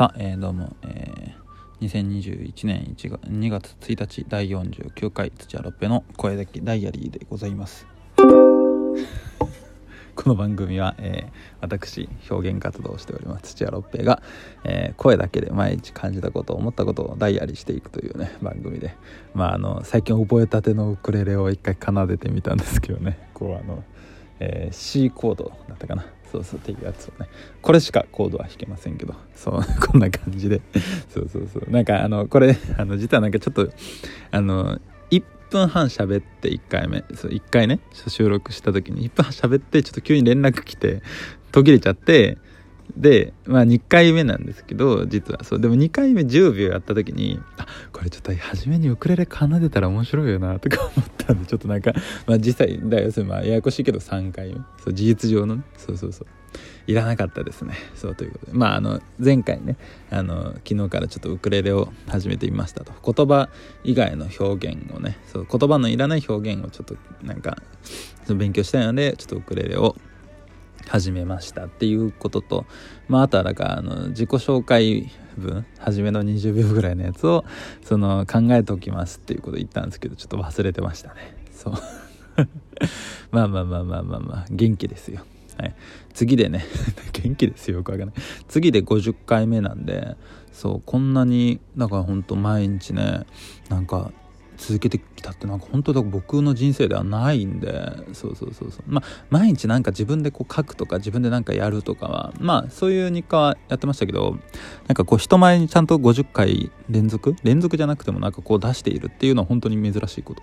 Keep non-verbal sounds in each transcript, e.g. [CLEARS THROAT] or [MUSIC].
さあ、えー、どうも、えー、2021年1月2月1日第49回土屋ロッペの声だけダイアリーでございます。[LAUGHS] この番組は、えー、私表現活動をしております土屋ロッペが、えー、声だけで毎日感じたこと思ったことをダイアリーしていくというね番組で。まああの最近覚えたてのウクレレを一回奏でてみたんですけどね。こうあの、えー、C コードだったかな。そうそうっていうやつをね。これしかコードは弾けませんけど。そう [LAUGHS] こんな感じで。[LAUGHS] そうそうそう。なんかあのこれあの実はなんかちょっとあの1分半喋って1回目。そう1回ね収録した時に1分半喋ってちょっと急に連絡来て途切れちゃってで、まあ2回目なんですけど、実はそう。でも2回目10秒やった時に、あ、これちょっと初めにウクレレ奏でたら面白いよな、とか思ったんで、ちょっとなんか、まあ実際、だよ、それまあややこしいけど3回目。そう、事実上のね。そうそうそう。いらなかったですね。そうということで。まああの、前回ね、あの、昨日からちょっとウクレレを始めてみましたと。言葉以外の表現をね、そう、言葉のいらない表現をちょっとなんか、その勉強したいので、ちょっとウクレレを始めましたっていうことと、まあ、あとはなんかあの自己紹介文初めの20秒ぐらいのやつをその考えておきますっていうこと言ったんですけどちょっと忘れてましたね。そう。[LAUGHS] まあまあまあまあまあまあ元気ですよ。はい。次でね [LAUGHS] 元気ですよよくわかんない。次で50回目なんでそうこんなにだからほんと毎日ねなんか続けてきたってなんか本当だ僕の人生ではないんでそうそうそうそう。まあ毎日なんか自分でこう書くとか自分でなんかやるとかはまあそういう日課はやってましたけどなんかこう人前にちゃんと50回連続連続じゃなくてもなんかこう出しているっていうのは本当に珍しいこと。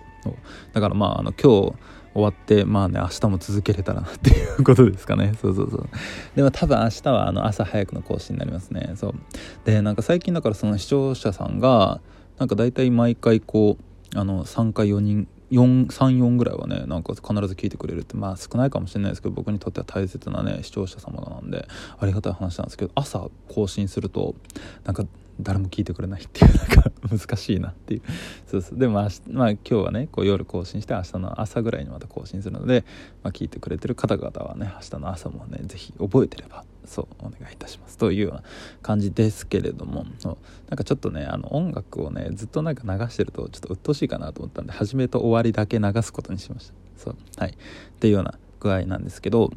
だからまああの今日終わってまあね明日も続けれたらなっていうことですかね。[LAUGHS] そうそうそう。でも多分明日はあの朝早くの更新になりますね。そう。でなんか最近だからその視聴者さんがなんか大体毎回こうあの3回4人34ぐらいはねなんか必ず聞いてくれるってまあ少ないかもしれないですけど僕にとっては大切なね視聴者様なんでありがたい話なんですけど朝更新するとなんか誰も聞いてくれないっていう [LAUGHS] なんか難しいなっていう。そうそう。でも、まあ、今日はねこう夜更新して明日の朝ぐらいにまた更新するので、まあ、聞いてくれてる方々はね明日の朝もね是非覚えてればそうお願いいたしますというような感じですけれどもなんかちょっとねあの音楽をねずっとなんか流してるとちょっと鬱陶しいかなと思ったんで初めと終わりだけ流すことにしました。そう。はい。っていうような具合なんですけど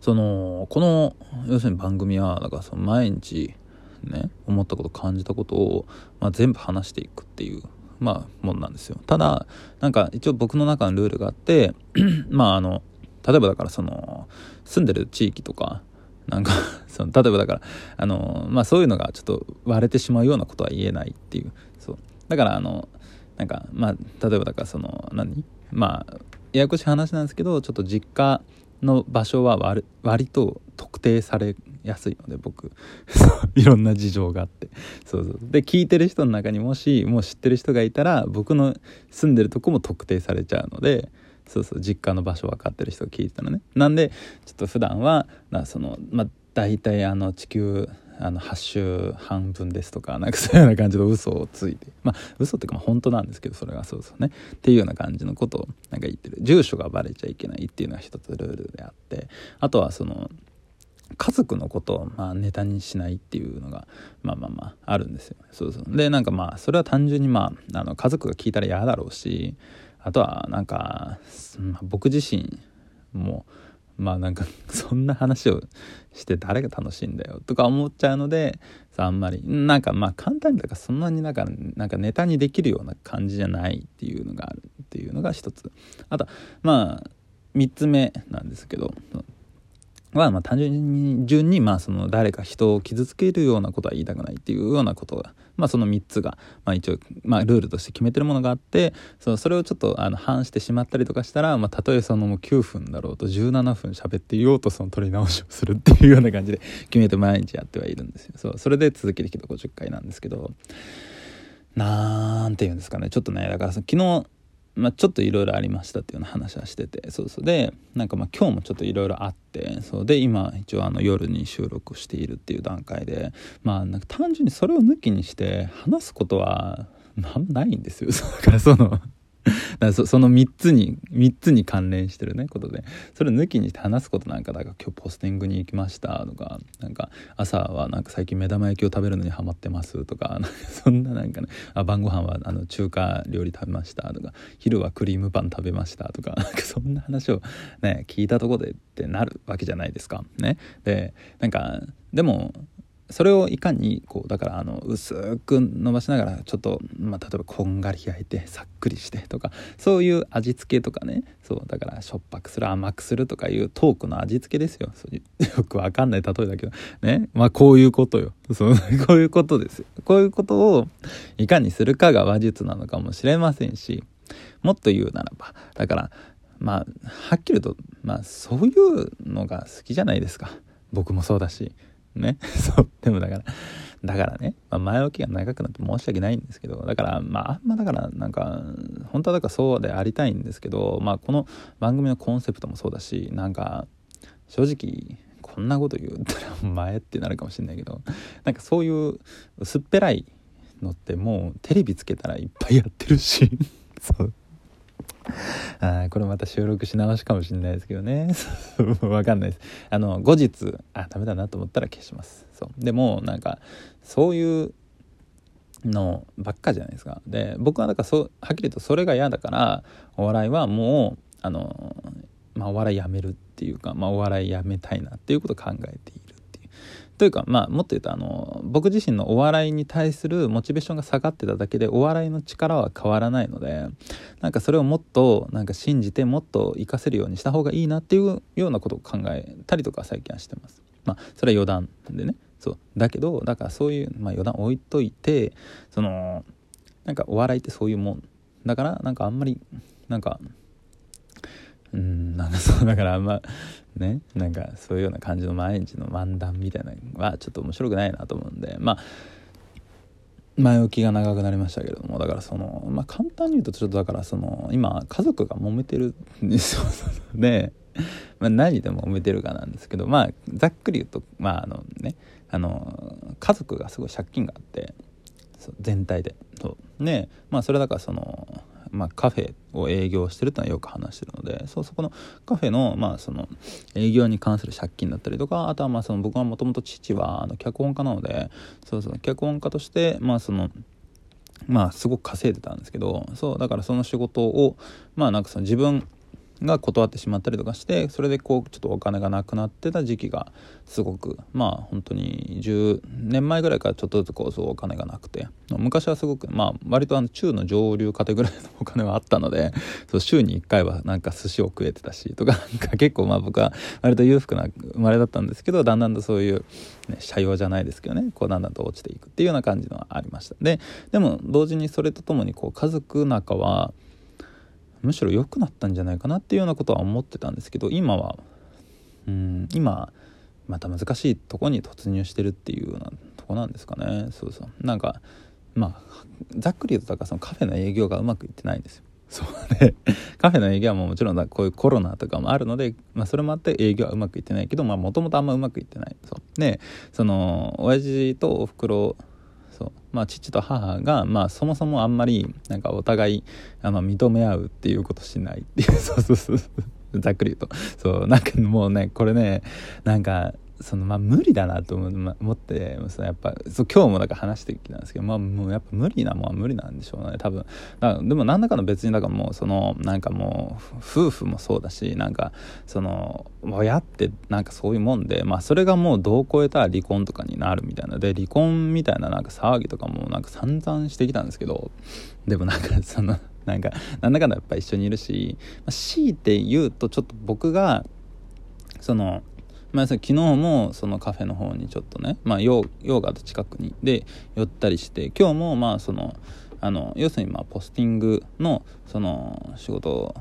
そのこの要するに番組はだからその毎日ね思ったこと感じたことを、まあ、全部話していくっていうまあもんなんですよ。ただなんか一応僕の中のルールがあって [CLEARS THROAT] まああの例えばだからその住んでる地域とかなんか [LAUGHS] その例えばだからあのまあそういうのがちょっと割れてしまうようなことは言えないっていう。そう。だからあのなんかまあ例えばだからその何？まあややこしい話なんですけどちょっと実家の場所は割割と特定されやすいので僕。[LAUGHS] いろんな事情があって。そうそう。で聞いてる人の中にもしもう知ってる人がいたら僕の住んでるとこも特定されちゃうのでそうそう実家の場所分かってる人が聞いてたのね。なんでちょっと普段はなそのまあ大体あの地球あの8週半分ですとかなんかそういうような感じの嘘をついて。まあ嘘っていうかま本当なんですけどそれはそうそうね。っていうような感じのことをなんか言ってる。住所がバレちゃいけないっていうのが一つルールであって。あとはその家族のことをまあネタにしないっていうのがまあまあまああるんですよそうそう。でなんかまあそれは単純にまああの家族が聞いたら嫌だろうしあとはなんか、僕自身もまあなんか [LAUGHS] そんな話をして誰が楽しいんだよとか思っちゃうのであんまりなんかまあ簡単にだからそんなになんかなんかネタにできるような感じじゃないっていうのがあるっていうのが一つ。あとまあ3つ目なんですけどはまあ単純ににまあその誰か人を傷つけるようなことは言いたくないっていうようなことがまあその3つがまあ一応まあルールとして決めてるものがあってそのそれをちょっとあの反してしまったりとかしたらまあたとえそのもう9分だろうと17分喋っていようとその取り直しをするっていうような感じで決めて毎日やってはいるんですよ。そうそれで続けてきた50回なんですけどなんていうんですかね。ちょっとねだから昨日まあ、ちょっといろいろありましたっていうような話はしてて。そうそう。でなんかまあ今日もちょっといろいろあって。そうで今一応あの夜に収録しているっていう段階で。まあなんか単純にそれを抜きにして話すことはなんないんですよ。[LAUGHS] だからそのそその3つに3つに関連してるねことで。それ抜きにして話すことなんかだから今日ポスティングに行きましたとか。なんか朝はなんか最近目玉焼きを食べるのにハマってますとか。[LAUGHS] そんななんかねあ晩ご飯はあの中華料理食べましたとか。昼はクリームパン食べましたとか。[LAUGHS] なんかそんな話をね聞いたとこでってなるわけじゃないですか。ね。でなんかでもそれをいかにこうだからあの薄く伸ばしながらちょっと、まあ、例えばこんがり焼いてさっくりしてとかそういう味付けとかねそうだからしょっぱくする甘くするとかいうトークの味付けですよ。そういう [LAUGHS] よくわかんない例えだけどね。まあこういうことよ。そう [LAUGHS] こういうことですよ。こういうことをいかにするかが話術なのかもしれませんしもっと言うならばだからまあはっきりとまあそういうのが好きじゃないですか。僕もそうだし。ね。[LAUGHS] そうでもだからだからね、まあ、前置きが長くなって申し訳ないんですけどだからまああんまだからなんか本当はだからそうでありたいんですけどまあこの番組のコンセプトもそうだしなんか正直こんなこと言ったらお前ってなるかもしれないけどなんかそういう薄っぺらいのってもうテレビつけたらいっぱいやってるし [LAUGHS] そう。あこれまた収録し直しかもしれないですけどね。[LAUGHS] わかんないです。あの後日あダメだなと思ったら消します。そう。でもなんかそういうのばっかじゃないですか。で僕はだからそはっきり言うとそれが嫌だからお笑いはもうあのまあお笑いやめるっていうか、まあ、お笑いやめたいなっていうことを考えていというかまあもっと言うとあの僕自身のお笑いに対するモチベーションが下がってただけでお笑いの力は変わらないのでなんかそれをもっとなんか信じてもっと活かせるようにした方がいいなっていうようなことを考えたりとか最近はしてます。まあそれは余談でねそうだけどだからそういう、まあ、余談置いといてそのなんかお笑いってそういうもんだからなんかあんまりなんかうんなんかそうだからあんまねなんかそういうような感じの毎日の漫談みたいなのはちょっと面白くないなと思うんでまあ前置きが長くなりましたけれどもだからそのまあ簡単に言うとちょっとだからその今家族が揉めてるんですよ。[LAUGHS] で、まあ、何でも揉めてるかなんですけどまあざっくり言うとまああのねあの家族がすごい借金があって全体で。そう。ねまあそれだからそのまあ、カフェを営業してるってのはよく話してるのでそうそこのカフェの,、まあその営業に関する借金だったりとかあとはまあその僕はもともと父はあの脚本家なのでそうそう脚本家としてまあそのまあすごく稼いでたんですけどそうだからその仕事をまあなんかその自分が断ってしまったりとかしてそれでこうちょっとお金がなくなってた時期がすごくまあ本当に10年前ぐらいからちょっとずつこうそうお金がなくて昔はすごくまあ割とあの中の上流家庭ぐらいのお金はあったので [LAUGHS] そう週に1回はなんか寿司を食えてたしとか [LAUGHS] なんか結構まあ僕は割と裕福な生まれだったんですけどだんだんとそういう、ね、社用じゃないですけどねこうだんだんと落ちていくっていうような感じのはありました。ででも同時にそれとともにこう家族仲はむしろ良くなったんじゃないかなっていうようなことは思ってたんですけど今はうん今また難しいとこに突入してるっていうようなとこなんですかね。そうそう。なんかまあざっくり言うとだからそのカフェの営業がうまくいってないんですよ。[LAUGHS] そうね。カフェの営業はももちろんこういうコロナとかもあるので、まあ、それもあって営業はうまくいってないけどもともとあんまうまくいってない。そう。でその親父とおふくろそう。まあ父と母がまあそもそもあんまりなんかお互いあの認め合うっていうことしないっていう。そうそうそうざっくり言うと。そう。なんかもうねこれねなんかそのまあ無理だなと思ってそやっぱそ今日もだから話してきたんですけど、まあ、もうやっぱ無理なもんは無理なんでしょうね。多分だでも何だかの別にだからもうそのなんかもう夫婦もそうだしなんかその親ってなんかそういうもんでまあそれがもうどう超えたら離婚とかになるみたいなで離婚みたいななんか騒ぎとかもなんか散々してきたんですけどでもなんかその [LAUGHS] なんかなんだかんだやっぱ一緒にいるし、まあ、強いて言うとちょっと僕がそのまあ、昨日もそのカフェの方にちょっとね、まあ、ヨーガと近くにで寄ったりして今日もまあそのあの要するにまあポスティングのその仕事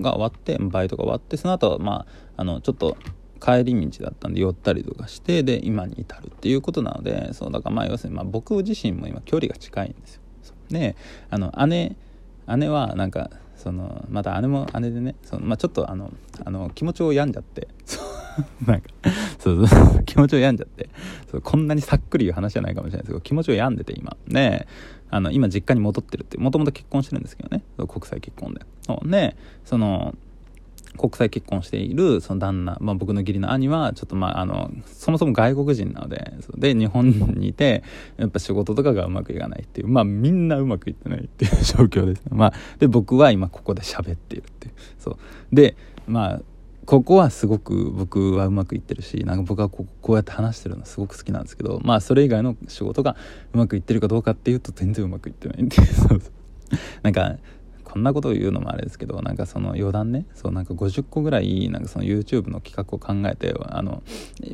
が終わってバイトが終わってその後はまああのちょっと帰り道だったんで寄ったりとかしてで今に至るっていうことなのでそうだからまあ要するにまあ僕自身も今距離が近いんですよ。であの姉姉はなんかそのまた姉も姉でねその、まあ、ちょっとあのあの気持ちを病んじゃって [LAUGHS] なんかそうそう [LAUGHS] 気持ちを病んじゃって。そうこんなにさっくり言う話じゃないかもしれないですけど気持ちを病んでて今。ねあの今実家に戻ってるってもともと結婚してるんですけどね。国際結婚で。そうねその国際結婚しているその旦那、まあ、僕の義理の兄はちょっとまああのそもそも外国人なのでで日本にいてやっぱ仕事とかがうまくいかないっていうまあみんなうまくいってないっていう [LAUGHS] 状況です。ね、まあ、で僕は今ここで喋っているっていう。そう。でまあここはすごく僕はうまくいってるしなんか僕はここうやって話してるのすごく好きなんですけどまあそれ以外の仕事がうまくいってるかどうかっていうと全然うまくいってないんで [LAUGHS] なんかこんなことを言うのもあれですけどなんかその余談ねそうなんか50個ぐらいなんかその YouTube の企画を考えてあの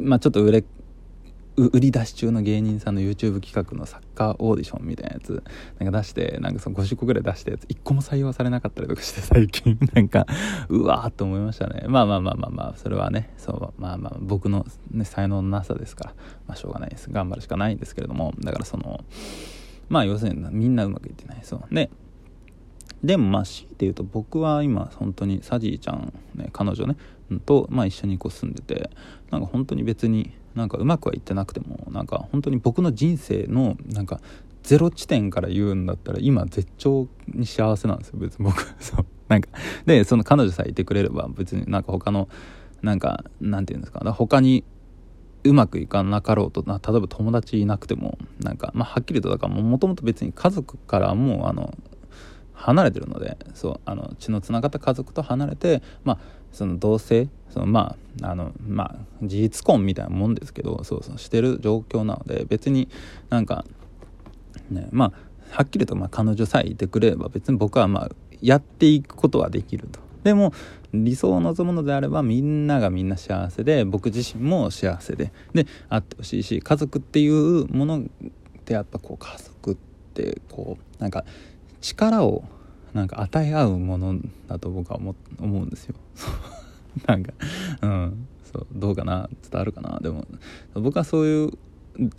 まあちょっと売れ売り出し中の芸人さんの YouTube 企画のサッカーオーディションみたいなやつ。なんか出してなんかその50個ぐらい出したやつ。1個も採用されなかったりとかして最近。[LAUGHS] なんかうわーっと思いましたね。まあまあまあまあまあそれはね。そうまあまあ僕の、ね、才能のなさですか。らまあしょうがないです。頑張るしかないんですけれども。だからそのまあ要するにみんなうまくいってない。そう。ねでもまあ強いて言うと僕は今本当にサジーちゃん、ね、彼女ねと、まあ、一緒にこう住んでてなんか本当に別になんかうまくはいってなくてもなんか本当に僕の人生のなんかゼロ地点から言うんだったら今絶頂に幸せなんですよ別に僕そうなんかでその彼女さえいてくれれば別になんか他のなんかなんて言うんですか他にうまくいかなかろうと例えば友達いなくてもなんかまあはっきりとだからもともと別に家族からもうあの離れてるのでそうあの血のつながった家族と離れてまあその同性そのまああのまあ事実婚みたいなもんですけどそうそうしてる状況なので別になんかねまあはっきりとまあ彼女さえいてくれれば別に僕はまあやっていくことはできると。でも理想を望むのであればみんながみんな幸せで僕自身も幸せでであってほしいし家族っていうものってやっぱこう家族ってこうなんか力をなんか与え合うものだと僕は思思うんですよ。なんかうん。そうどうかな？伝わるかな？でも僕はそういう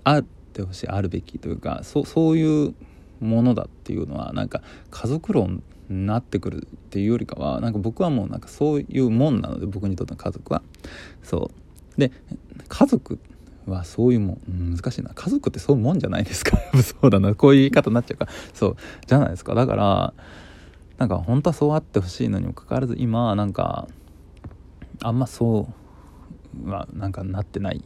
あってほしいあるべきというかそそういうものだっていうのはなんか家族論になってくるっていうよりかはなんか僕はもうなんかそういうもんなので僕にとっての家族は。そう。で家族はそういうもん難しいな。家族ってそういうもんじゃないですか？[LAUGHS] そうだな。こういう言い方になっちゃうか。そう。じゃないですか。だからなんか本当はそうあってほしいのにもかかわらず今なんかあんまそうはなんかなってない。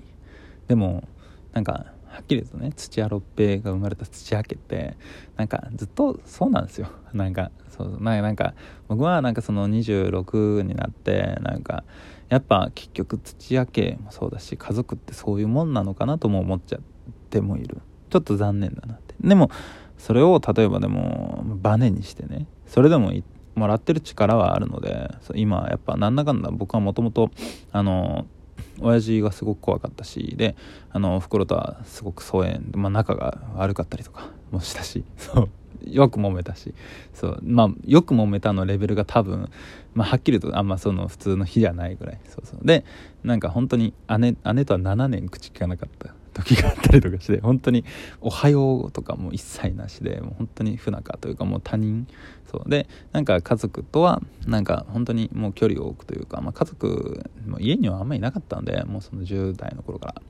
でもなんかはっきり言うとね土屋六平が生まれた土屋家ってなんかずっとそうなんですよ。[LAUGHS] なんかそうなんか僕はなんかその26になってなんかやっぱ結局土屋家もそうだし家族ってそういうもんなのかなとも思っちゃってもいる。ちょっと残念だなって。でもそれを例えばでもバネにしてねそれでももらってる力はあるので今やっぱなんだかんだ僕はもともとあの親父がすごく怖かったしであの袋とはすごく疎遠、まあ、仲が悪かったりとかもしたし [LAUGHS] そうよく揉めたしそうまあよく揉めたのレベルが多分、まあ、はっきりとあんまその普通の日じゃないぐらいそうそう。でなんか本当に姉姉とは7年口聞かなかった。時があったりとかして本当に「おはよう」とかも一切なしでもう本当に不仲というかもう他人。そう。でなんか家族とはなんか本当にもう距離を置くというか、まあ、家族も家にはあんまりいなかったんでもうその10代の頃から。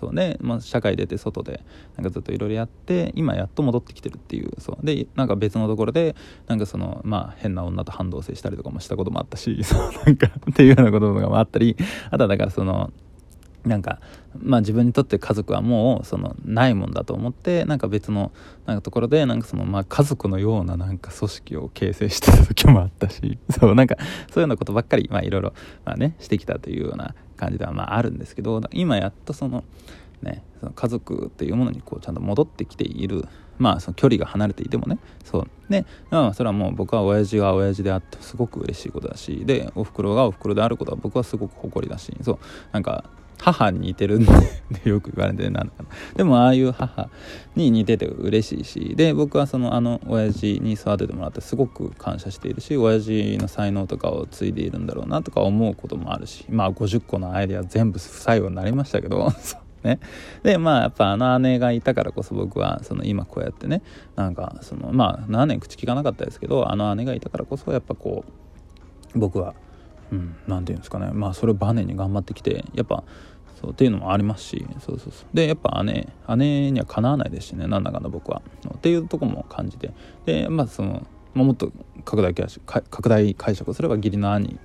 そう。で、まあ、社会出て外でなんかずっといろいろやって今やっと戻ってきてるっていう。そう。でなんか別のところでなんかそのまあ変な女と反同棲したりとかもしたこともあったし [LAUGHS] そう。なんかっていうようなこととかもあったりあとはだからそのなんかまあ自分にとって家族はもうそのないもんだと思ってなんか別のなんかところでなんかそのまあ家族のようななんか組織を形成してた時もあったし [LAUGHS] そうなんかそういうようなことばっかりいろいろしてきたというような感じではまああるんですけど今やっとそのねその家族っていうものにこうちゃんと戻ってきているまあその距離が離れていてもねそうで、まあ、それはもう僕は親父が親父であってすごく嬉しいことだしでおふくろがおふくろであることは僕はすごく誇りだしそうなんか母に似てるんでよく言われてなのかな。でもああいう母に似てて嬉しいしで僕はそのあの親父に育ててもらってすごく感謝しているし親父の才能とかを継いでいるんだろうなとか思うこともあるしまあ50個のアイデア全部不採用になりましたけど [LAUGHS] ね、でまあやっぱあの姉がいたからこそ僕はその今こうやってねなんかそのまあ何年口聞かなかったですけどあの姉がいたからこそやっぱこう僕はうんて言うんですかね。まあそれをバネに頑張ってきてやっぱそうっていうのもありますしそうそうそう。でやっぱ姉姉にはかなわないですしね。なんだかんだ僕は。っていうとこも感じて。でまあその、まあ、もっと拡大拡大解釈すれば義理の兄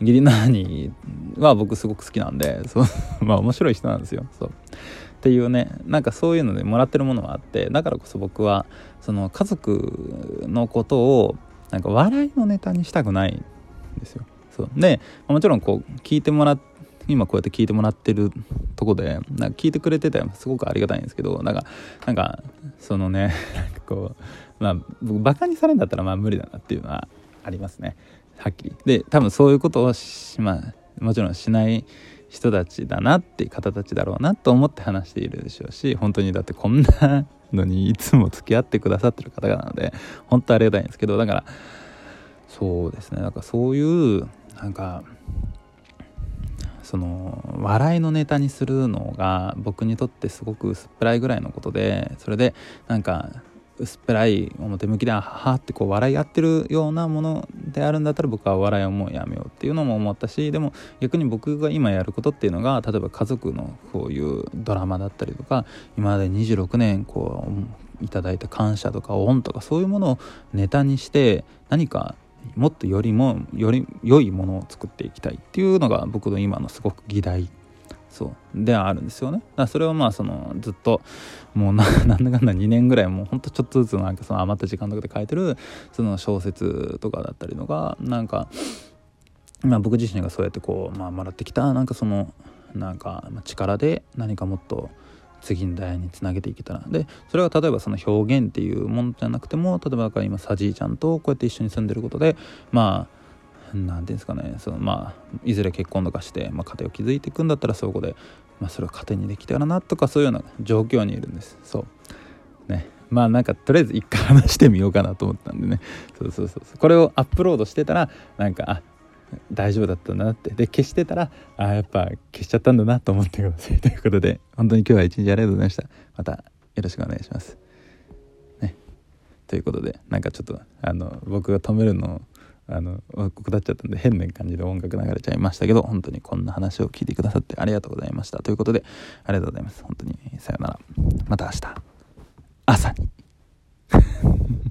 義理の兄は僕すごく好きなんでそう [LAUGHS] まあ面白い人なんですよ。そう。っていうねなんかそういうのでもらってるものはあってだからこそ僕はその家族のことをなんか笑いのネタにしたくないんですよ。そう。でもちろんこう聞いてもらって今こうやって聞いてもらってるとこでなんか聞いてくれてたらすごくありがたいんですけどなんかなんかそのね [LAUGHS] なんかこうまあ僕バカにされるんだったらまあ無理だなっていうのはありますね。はっきり。で多分そういうことをしまあもちろんしない人たちだなって方たちだろうなと思って話しているでしょうし本当にだってこんなのに [LAUGHS] いつも付き合ってくださってる方々なので本当ありがたいんですけどだからそうですね。なんかそういうなんかその笑いのネタにするのが僕にとってすごく薄っぺらいぐらいのことでそれでなんか薄っぺらい表向きでははってこう笑い合ってるようなものであるんだったら僕は笑いをもうやめようっていうのも思ったしでも逆に僕が今やることっていうのが例えば家族のこういうドラマだったりとか今まで26年こういただいた感謝とか恩とかそういうものをネタにして何かもっとよりもより良いものを作っていきたいっていうのが僕の今のすごく議題。そう。ではあるんですよね。だそれをまあそのずっともうな [LAUGHS] なんだかんだ2年ぐらいもうほんとちょっとずつなんかその余った時間とかで書いてるその小説とかだったりとかなんかまあ僕自身がそうやってこうまあもらってきたなんかそのなんか力で何かもっと次の代につなげていけたら。でそれは例えばその表現っていうものじゃなくても例えば今サジーちゃんとこうやって一緒に住んでることでまあ何て言うんですかね。そのまあいずれ結婚とかして、まあ、家庭を築いていくんだったらそこで、まあ、それを糧にできたらなとかそういうような状況にいるんです。そう。ね。まあなんかとりあえず一回話してみようかなと思ったんでね。そうそうそう。これをアップロードしてたらなんかあ大丈夫だったなって。で消してたらあやっぱ消しちゃったんだなと思ってください。[LAUGHS] ということで本当に今日は一日ありがとうございました。またよろしくお願いします。ね。ということでなんかちょっとあの僕が止めるのをあの下っちゃったんで変な感じで音楽流れちゃいましたけど本当にこんな話を聞いてくださってありがとうございました。ということでありがとうございます。本当にさよなら。また明日。朝に。[LAUGHS]